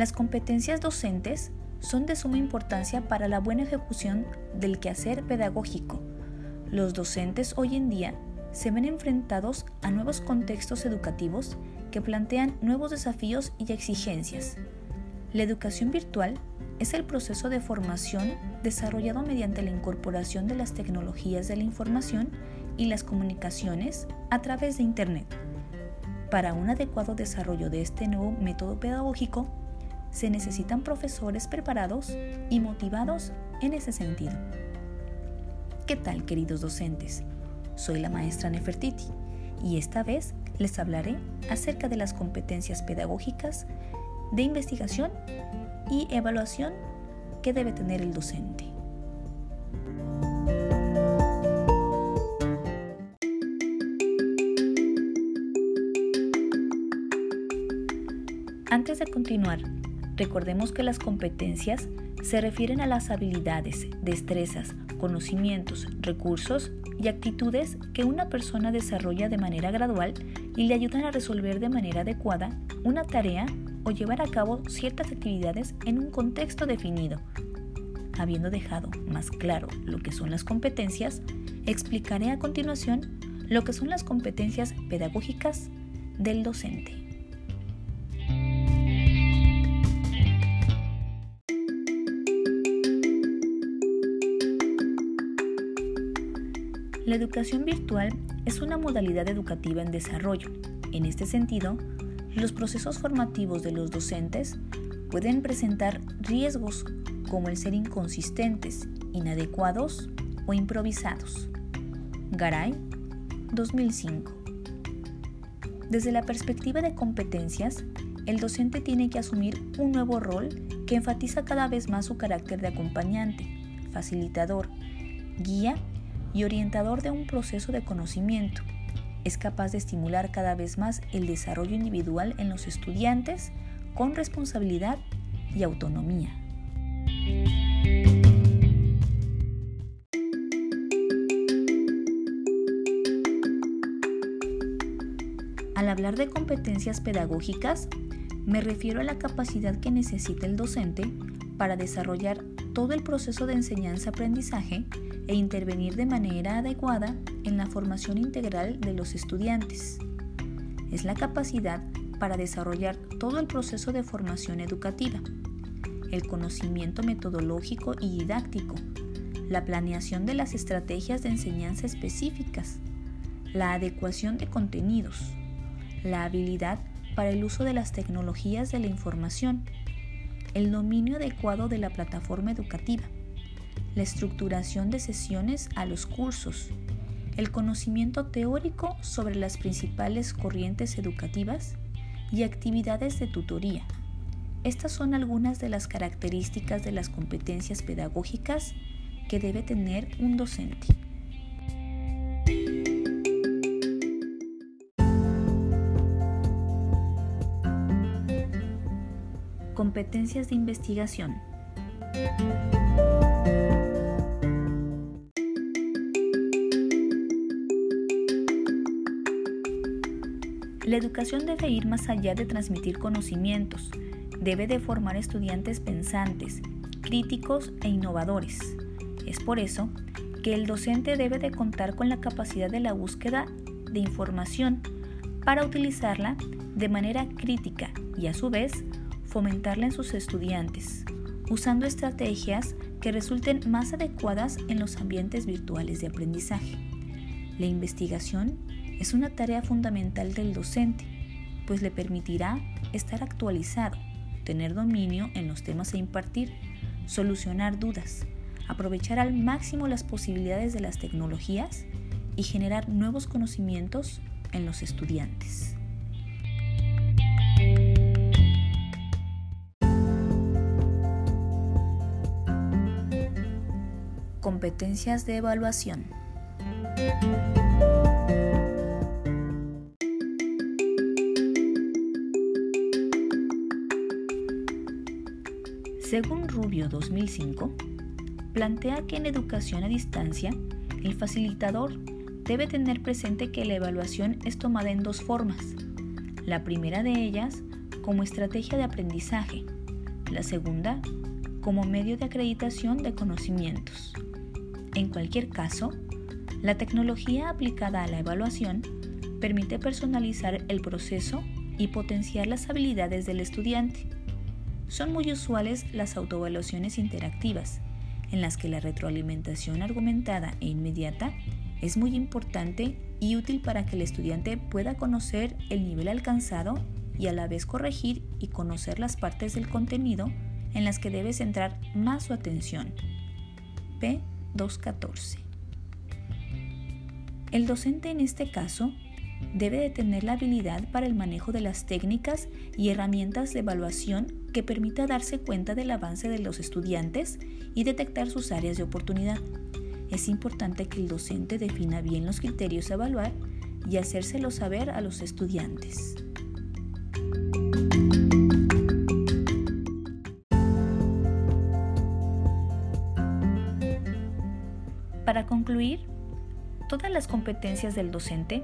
Las competencias docentes son de suma importancia para la buena ejecución del quehacer pedagógico. Los docentes hoy en día se ven enfrentados a nuevos contextos educativos que plantean nuevos desafíos y exigencias. La educación virtual es el proceso de formación desarrollado mediante la incorporación de las tecnologías de la información y las comunicaciones a través de Internet. Para un adecuado desarrollo de este nuevo método pedagógico, se necesitan profesores preparados y motivados en ese sentido. ¿Qué tal, queridos docentes? Soy la maestra Nefertiti y esta vez les hablaré acerca de las competencias pedagógicas de investigación y evaluación que debe tener el docente. Antes de continuar, recordemos que las competencias se refieren a las habilidades, destrezas, conocimientos, recursos y actitudes que una persona desarrolla de manera gradual y le ayudan a resolver de manera adecuada una tarea o llevar a cabo ciertas actividades en un contexto definido. Habiendo dejado más claro lo que son las competencias, explicaré a continuación lo que son las competencias pedagógicas del docente. La educación virtual es una modalidad educativa en desarrollo. En este sentido, los procesos formativos de los docentes pueden presentar riesgos como el ser inconsistentes, inadecuados o improvisados. Garay, 2005. Desde la perspectiva de competencias, el docente tiene que asumir un nuevo rol que enfatiza cada vez más su carácter de acompañante, facilitador, guía y orientador de un proceso de conocimiento. Es capaz de estimular cada vez más el desarrollo individual en los estudiantes con responsabilidad y autonomía. Al hablar de competencias pedagógicas, me refiero a la capacidad que necesita el docente para desarrollar todo el proceso de enseñanza-aprendizaje e intervenir de manera adecuada en la formación integral de los estudiantes. Es la capacidad para desarrollar todo el proceso de formación educativa, el conocimiento metodológico y didáctico, la planeación de las estrategias de enseñanza específicas, la adecuación de contenidos, la habilidad para el uso de las tecnologías de la información, el dominio adecuado de la plataforma educativa, la estructuración de sesiones a los cursos, el conocimiento teórico sobre las principales corrientes educativas y actividades de tutoría. Estas son algunas de las características de las competencias pedagógicas que debe tener un docente. Competencias de investigación. La educación debe ir más allá de transmitir conocimientos, debe de formar estudiantes pensantes, críticos e innovadores. Es por eso que el docente debe de contar con la capacidad de la búsqueda de información para utilizarla de manera crítica y a su vez fomentarla en sus estudiantes, usando estrategias que resulten más adecuadas en los ambientes virtuales de aprendizaje. La investigación es una tarea fundamental del docente, pues le permitirá estar actualizado, tener dominio en los temas a impartir, solucionar dudas, aprovechar al máximo las posibilidades de las tecnologías y generar nuevos conocimientos en los estudiantes. Competencias de evaluación. Según Rubio 2005, plantea que en educación a distancia, el facilitador debe tener presente que la evaluación es tomada en dos formas. La primera de ellas como estrategia de aprendizaje La segunda, como medio de acreditación de conocimientos. En cualquier caso, la tecnología aplicada a la evaluación permite personalizar el proceso y potenciar las habilidades del estudiante. Son muy usuales las autoevaluaciones interactivas, en las que la retroalimentación argumentada e inmediata es muy importante y útil para que el estudiante pueda conocer el nivel alcanzado y a la vez corregir y conocer las partes del contenido en las que debe centrar más su atención. P214. El docente en este caso debe de tener la habilidad para el manejo de las técnicas y herramientas de evaluación que permita darse cuenta del avance de los estudiantes y detectar sus áreas de oportunidad. Es importante que el docente defina bien los criterios a evaluar y hacérselo saber a los estudiantes. Para concluir, todas las competencias del docente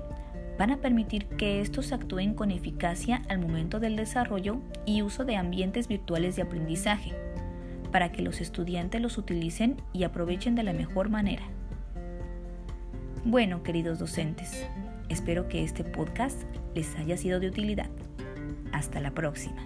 van a permitir que estos actúen con eficacia al momento del desarrollo y uso de ambientes virtuales de aprendizaje, para que los estudiantes los utilicen y aprovechen de la mejor manera. Bueno, queridos docentes, espero que este podcast les haya sido de utilidad. Hasta la próxima.